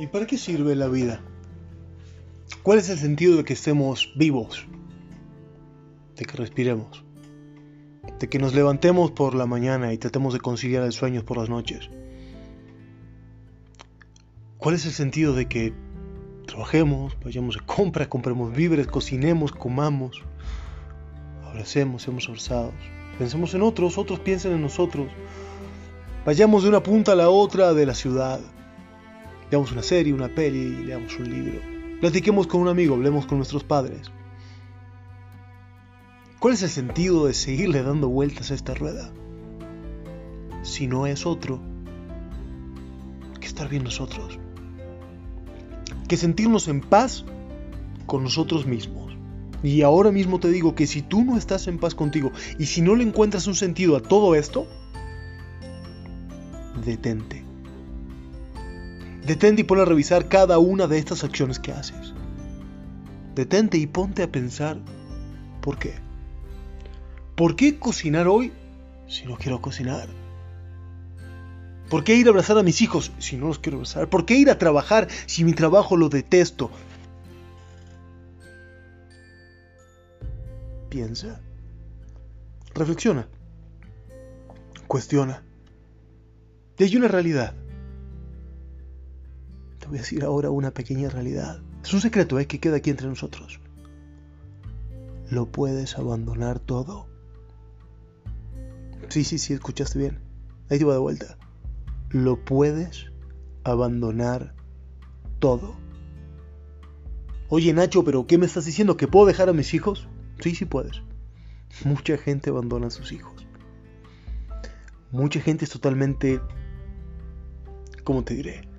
¿Y para qué sirve la vida? ¿Cuál es el sentido de que estemos vivos? De que respiremos. De que nos levantemos por la mañana y tratemos de conciliar el sueño por las noches. ¿Cuál es el sentido de que trabajemos, vayamos a compra, compremos víveres, cocinemos, comamos, abracemos, seamos abrazados, pensemos en otros, otros piensen en nosotros, vayamos de una punta a la otra de la ciudad, Veamos una serie, una peli, leamos un libro. Platiquemos con un amigo, hablemos con nuestros padres. ¿Cuál es el sentido de seguirle dando vueltas a esta rueda? Si no es otro que estar bien nosotros. Que sentirnos en paz con nosotros mismos. Y ahora mismo te digo que si tú no estás en paz contigo y si no le encuentras un sentido a todo esto, detente Detente y pon a revisar cada una de estas acciones que haces. Detente y ponte a pensar por qué. ¿Por qué cocinar hoy si no quiero cocinar? ¿Por qué ir a abrazar a mis hijos si no los quiero abrazar? ¿Por qué ir a trabajar si mi trabajo lo detesto? Piensa. Reflexiona. Cuestiona. Y hay una realidad voy a decir ahora una pequeña realidad. Es un secreto ¿eh? que queda aquí entre nosotros. Lo puedes abandonar todo. Sí, sí, sí, escuchaste bien. Ahí te va de vuelta. Lo puedes abandonar todo. Oye Nacho, pero ¿qué me estás diciendo? ¿Que puedo dejar a mis hijos? Sí, sí puedes. Mucha gente abandona a sus hijos. Mucha gente es totalmente... ¿Cómo te diré?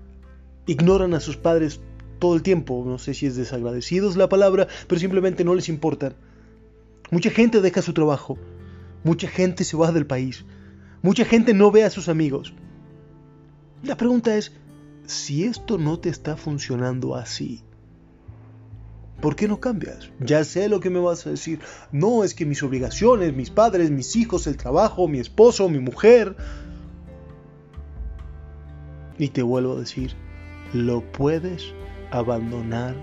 Ignoran a sus padres todo el tiempo. No sé si es desagradecidos la palabra, pero simplemente no les importan. Mucha gente deja su trabajo. Mucha gente se va del país. Mucha gente no ve a sus amigos. La pregunta es, si esto no te está funcionando así, ¿por qué no cambias? Ya sé lo que me vas a decir. No, es que mis obligaciones, mis padres, mis hijos, el trabajo, mi esposo, mi mujer. Y te vuelvo a decir, lo puedes abandonar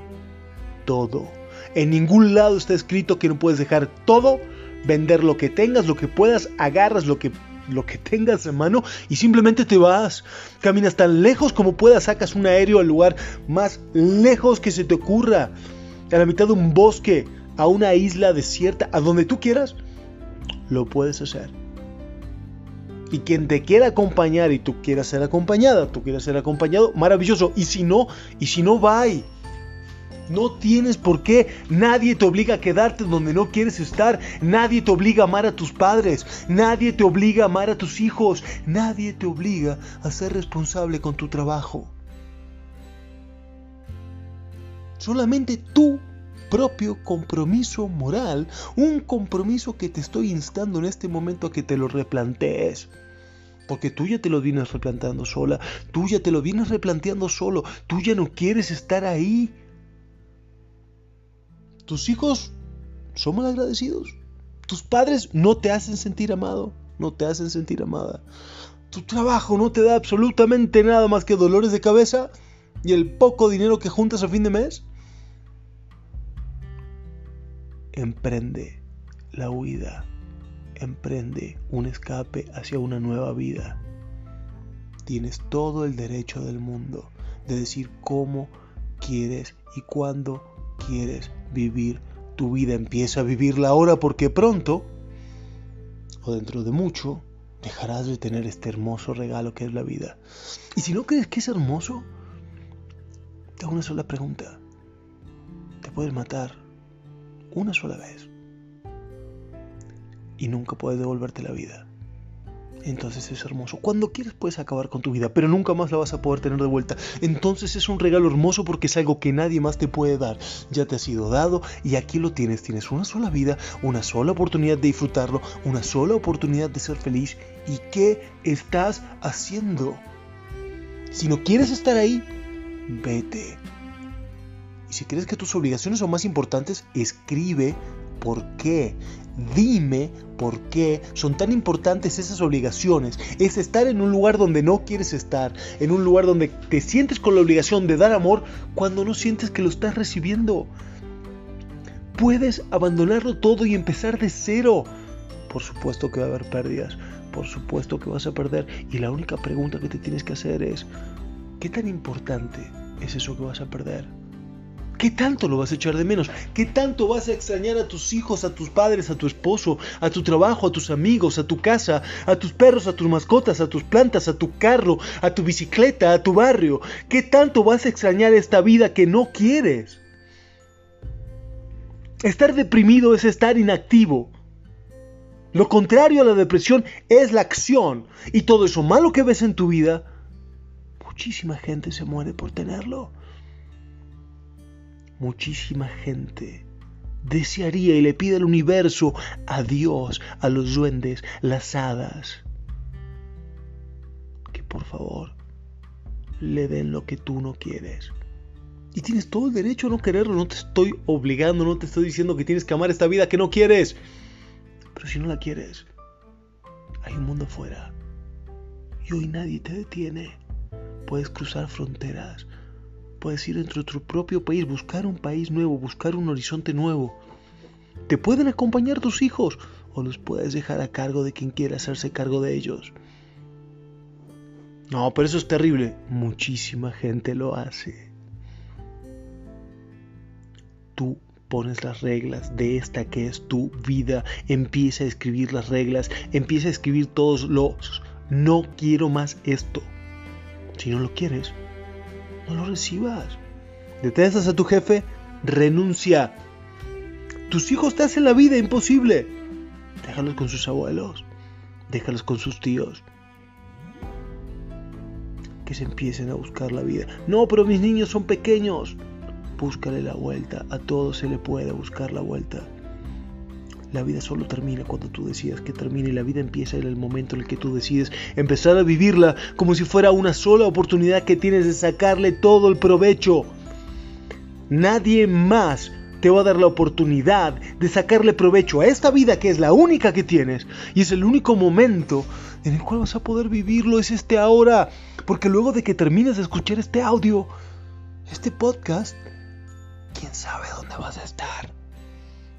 todo. En ningún lado está escrito que no puedes dejar todo, vender lo que tengas, lo que puedas, agarras lo que lo que tengas en mano y simplemente te vas. Caminas tan lejos como puedas, sacas un aéreo al lugar más lejos que se te ocurra, a la mitad de un bosque, a una isla desierta, a donde tú quieras, lo puedes hacer y quien te quiera acompañar y tú quieras ser acompañada, tú quieras ser acompañado, maravilloso. Y si no, y si no, bye. No tienes por qué, nadie te obliga a quedarte donde no quieres estar, nadie te obliga a amar a tus padres, nadie te obliga a amar a tus hijos, nadie te obliga a ser responsable con tu trabajo. Solamente tú propio compromiso moral, un compromiso que te estoy instando en este momento a que te lo replantees. Porque tú ya te lo vienes replanteando sola, tú ya te lo vienes replanteando solo, tú ya no quieres estar ahí. Tus hijos son mal agradecidos. Tus padres no te hacen sentir amado, no te hacen sentir amada. Tu trabajo no te da absolutamente nada más que dolores de cabeza y el poco dinero que juntas a fin de mes. Emprende la huida, emprende un escape hacia una nueva vida. Tienes todo el derecho del mundo de decir cómo quieres y cuándo quieres vivir tu vida. Empieza a vivirla ahora porque pronto, o dentro de mucho, dejarás de tener este hermoso regalo que es la vida. Y si no crees que es hermoso, te hago una sola pregunta. ¿Te puedes matar una sola vez y nunca puedes devolverte la vida. Entonces es hermoso. Cuando quieres puedes acabar con tu vida, pero nunca más la vas a poder tener de vuelta. Entonces es un regalo hermoso porque es algo que nadie más te puede dar. Ya te ha sido dado y aquí lo tienes. Tienes una sola vida, una sola oportunidad de disfrutarlo, una sola oportunidad de ser feliz. ¿Y qué estás haciendo? Si no quieres estar ahí, vete. Y si crees que tus obligaciones son más importantes, escribe por qué. Dime por qué son tan importantes esas obligaciones. Es estar en un lugar donde no quieres estar, en un lugar donde te sientes con la obligación de dar amor cuando no sientes que lo estás recibiendo. Puedes abandonarlo todo y empezar de cero. Por supuesto que va a haber pérdidas, por supuesto que vas a perder. Y la única pregunta que te tienes que hacer es, ¿qué tan importante es eso que vas a perder? ¿Qué tanto lo vas a echar de menos? ¿Qué tanto vas a extrañar a tus hijos, a tus padres, a tu esposo, a tu trabajo, a tus amigos, a tu casa, a tus perros, a tus mascotas, a tus plantas, a tu carro, a tu bicicleta, a tu barrio? ¿Qué tanto vas a extrañar esta vida que no quieres? Estar deprimido es estar inactivo. Lo contrario a la depresión es la acción. Y todo eso malo que ves en tu vida, muchísima gente se muere por tenerlo muchísima gente desearía y le pide al universo, a Dios, a los duendes, las hadas, que por favor le den lo que tú no quieres. Y tienes todo el derecho a no quererlo, no te estoy obligando, no te estoy diciendo que tienes que amar esta vida que no quieres. Pero si no la quieres, hay un mundo afuera. Y hoy nadie te detiene. Puedes cruzar fronteras, Puedes ir dentro de tu propio país, buscar un país nuevo, buscar un horizonte nuevo. Te pueden acompañar tus hijos o los puedes dejar a cargo de quien quiera hacerse cargo de ellos. No, pero eso es terrible. Muchísima gente lo hace. Tú pones las reglas de esta que es tu vida. Empieza a escribir las reglas. Empieza a escribir todos los no quiero más esto. Si no lo quieres, no lo recibas. Detestas a tu jefe, renuncia. Tus hijos te hacen la vida imposible. Déjalos con sus abuelos, déjalos con sus tíos. Que se empiecen a buscar la vida. No, pero mis niños son pequeños. Búscale la vuelta. A todos se le puede buscar la vuelta. La vida solo termina cuando tú decidas que termine la vida empieza en el momento en el que tú decides empezar a vivirla como si fuera una sola oportunidad que tienes de sacarle todo el provecho. Nadie más te va a dar la oportunidad de sacarle provecho a esta vida que es la única que tienes y es el único momento en el cual vas a poder vivirlo, es este ahora. Porque luego de que termines de escuchar este audio, este podcast, quién sabe dónde vas a estar.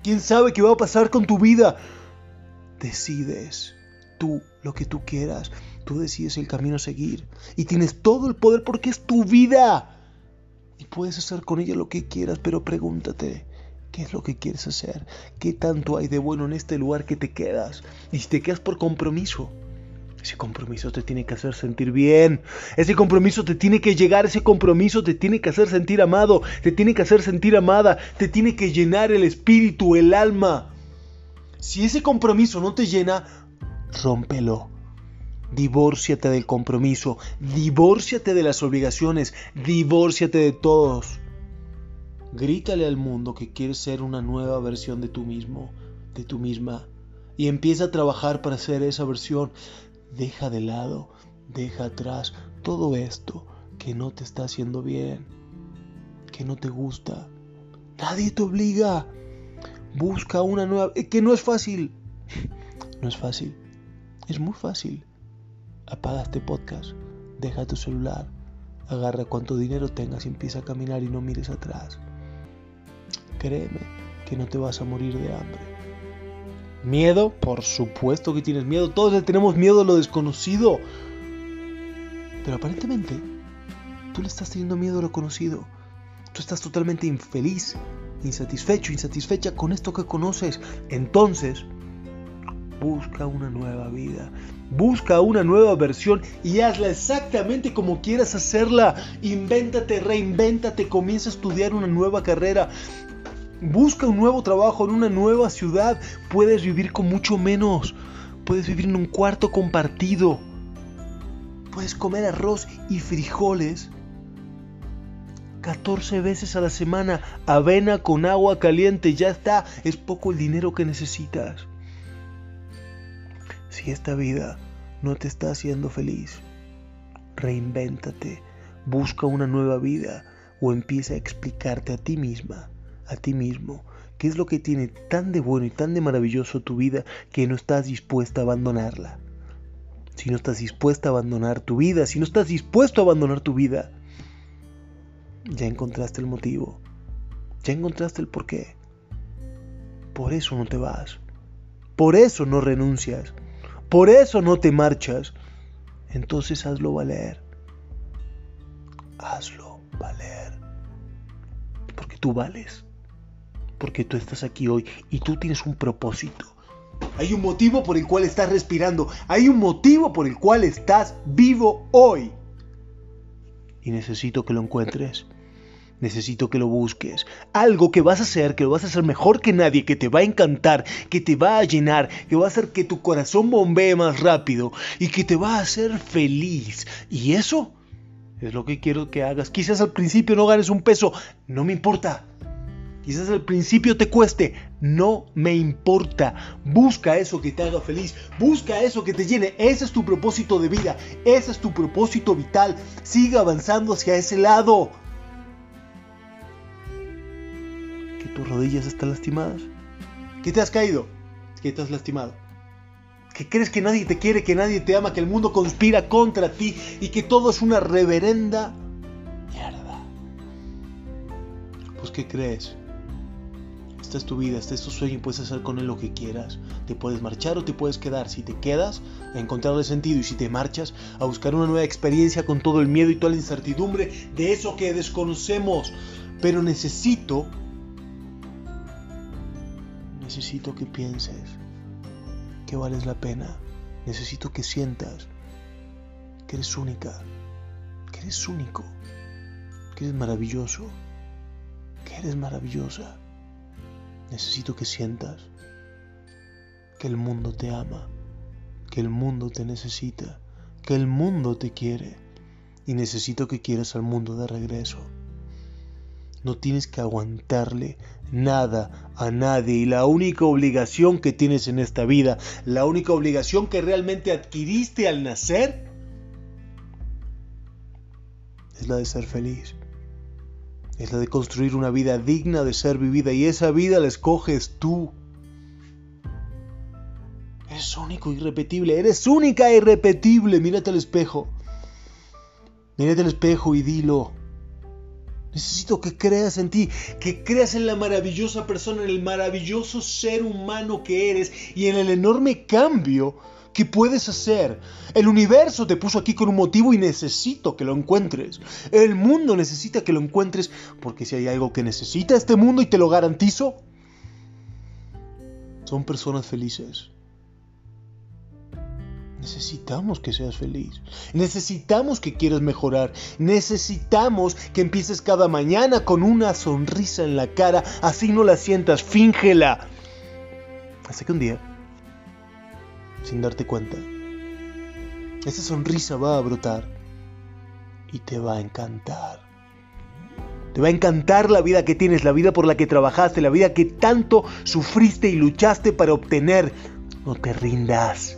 ¿Quién sabe qué va a pasar con tu vida? Decides tú lo que tú quieras. Tú decides el camino a seguir. Y tienes todo el poder porque es tu vida. Y puedes hacer con ella lo que quieras, pero pregúntate, ¿qué es lo que quieres hacer? ¿Qué tanto hay de bueno en este lugar que te quedas? Y si te quedas por compromiso, ese compromiso te tiene que hacer sentir bien. Ese compromiso te tiene que llegar. Ese compromiso te tiene que hacer sentir amado. Te tiene que hacer sentir amada. Te tiene que llenar el espíritu, el alma. Si ese compromiso no te llena, rómpelo. Divórciate del compromiso. Divórciate de las obligaciones. Divórciate de todos. Grítale al mundo que quieres ser una nueva versión de tú mismo, de tú misma. Y empieza a trabajar para ser esa versión. Deja de lado, deja atrás todo esto que no te está haciendo bien, que no te gusta. Nadie te obliga. Busca una nueva... Eh, que no es fácil. No es fácil. Es muy fácil. Apaga este podcast. Deja tu celular. Agarra cuanto dinero tengas y empieza a caminar y no mires atrás. Créeme que no te vas a morir de hambre. Miedo, por supuesto que tienes miedo. Todos tenemos miedo a lo desconocido. Pero aparentemente, tú le estás teniendo miedo a lo conocido. Tú estás totalmente infeliz, insatisfecho, insatisfecha con esto que conoces. Entonces, busca una nueva vida. Busca una nueva versión y hazla exactamente como quieras hacerla. Invéntate, reinvéntate, comienza a estudiar una nueva carrera. Busca un nuevo trabajo en una nueva ciudad. Puedes vivir con mucho menos. Puedes vivir en un cuarto compartido. Puedes comer arroz y frijoles 14 veces a la semana. Avena con agua caliente. Ya está. Es poco el dinero que necesitas. Si esta vida no te está haciendo feliz, reinvéntate. Busca una nueva vida o empieza a explicarte a ti misma a ti mismo ¿Qué es lo que tiene tan de bueno y tan de maravilloso tu vida que no estás dispuesta a abandonarla? Si no estás dispuesta a abandonar tu vida, si no estás dispuesto a abandonar tu vida, ya encontraste el motivo, ya encontraste el porqué. Por eso no te vas, por eso no renuncias, por eso no te marchas. Entonces hazlo valer, hazlo valer, porque tú vales, porque tú estás aquí hoy y tú tienes un propósito. Hay un motivo por el cual estás respirando. Hay un motivo por el cual estás vivo hoy. Y necesito que lo encuentres. Necesito que lo busques. Algo que vas a hacer, que lo vas a hacer mejor que nadie, que te va a encantar, que te va a llenar, que va a hacer que tu corazón bombee más rápido y que te va a hacer feliz. Y eso es lo que quiero que hagas. Quizás al principio no ganes un peso, no me importa. Quizás al principio te cueste, no me importa. Busca eso que te haga feliz, busca eso que te llene. Ese es tu propósito de vida, ese es tu propósito vital. Sigue avanzando hacia ese lado. Que tus rodillas están lastimadas. Que te has caído, que te has lastimado. Que crees que nadie te quiere, que nadie te ama, que el mundo conspira contra ti y que todo es una reverenda mierda. Pues ¿qué crees? Esta es tu vida, este es tu sueño y puedes hacer con él lo que quieras. Te puedes marchar o te puedes quedar. Si te quedas, a encontrarle sentido y si te marchas, a buscar una nueva experiencia con todo el miedo y toda la incertidumbre de eso que desconocemos. Pero necesito, necesito que pienses que vales la pena. Necesito que sientas que eres única, que eres único, que eres maravilloso, que eres maravillosa. Necesito que sientas que el mundo te ama, que el mundo te necesita, que el mundo te quiere. Y necesito que quieras al mundo de regreso. No tienes que aguantarle nada a nadie. Y la única obligación que tienes en esta vida, la única obligación que realmente adquiriste al nacer, es la de ser feliz es la de construir una vida digna de ser vivida y esa vida la escoges tú. Eres único, irrepetible, eres única e irrepetible. Mírate al espejo. Mírate al espejo y dilo. Necesito que creas en ti, que creas en la maravillosa persona, en el maravilloso ser humano que eres y en el enorme cambio ¿Qué puedes hacer? El universo te puso aquí con un motivo y necesito que lo encuentres. El mundo necesita que lo encuentres porque si hay algo que necesita este mundo y te lo garantizo, son personas felices. Necesitamos que seas feliz. Necesitamos que quieras mejorar. Necesitamos que empieces cada mañana con una sonrisa en la cara. Así no la sientas, fíngela. Hasta que un día sin darte cuenta. Esa sonrisa va a brotar y te va a encantar. Te va a encantar la vida que tienes, la vida por la que trabajaste, la vida que tanto sufriste y luchaste para obtener. No te rindas.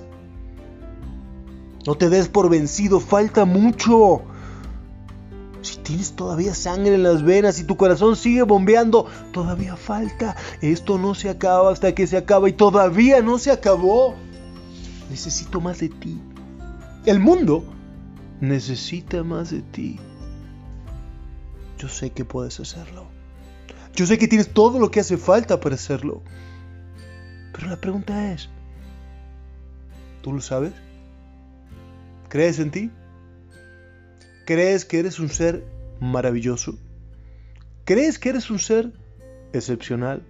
No te des por vencido, falta mucho. Si tienes todavía sangre en las venas y tu corazón sigue bombeando, todavía falta. Esto no se acaba hasta que se acaba y todavía no se acabó. Necesito más de ti. El mundo necesita más de ti. Yo sé que puedes hacerlo. Yo sé que tienes todo lo que hace falta para hacerlo. Pero la pregunta es, ¿tú lo sabes? ¿Crees en ti? ¿Crees que eres un ser maravilloso? ¿Crees que eres un ser excepcional?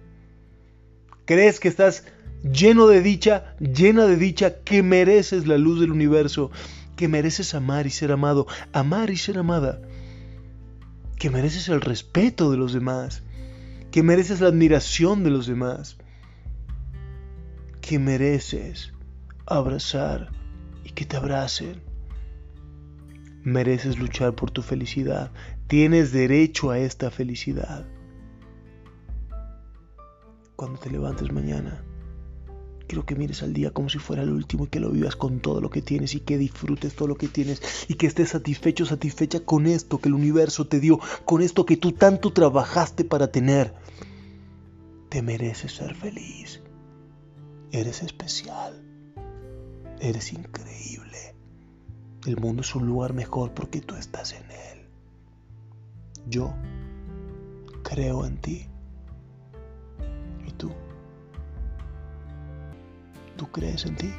¿Crees que estás lleno de dicha, llena de dicha, que mereces la luz del universo, que mereces amar y ser amado, amar y ser amada, que mereces el respeto de los demás, que mereces la admiración de los demás, que mereces abrazar y que te abracen. Mereces luchar por tu felicidad. Tienes derecho a esta felicidad. Cuando te levantes mañana, Quiero que mires al día como si fuera el último y que lo vivas con todo lo que tienes y que disfrutes todo lo que tienes y que estés satisfecho, satisfecha con esto que el universo te dio, con esto que tú tanto trabajaste para tener. Te mereces ser feliz. Eres especial. Eres increíble. El mundo es un lugar mejor porque tú estás en él. Yo creo en ti. tú crees en ti.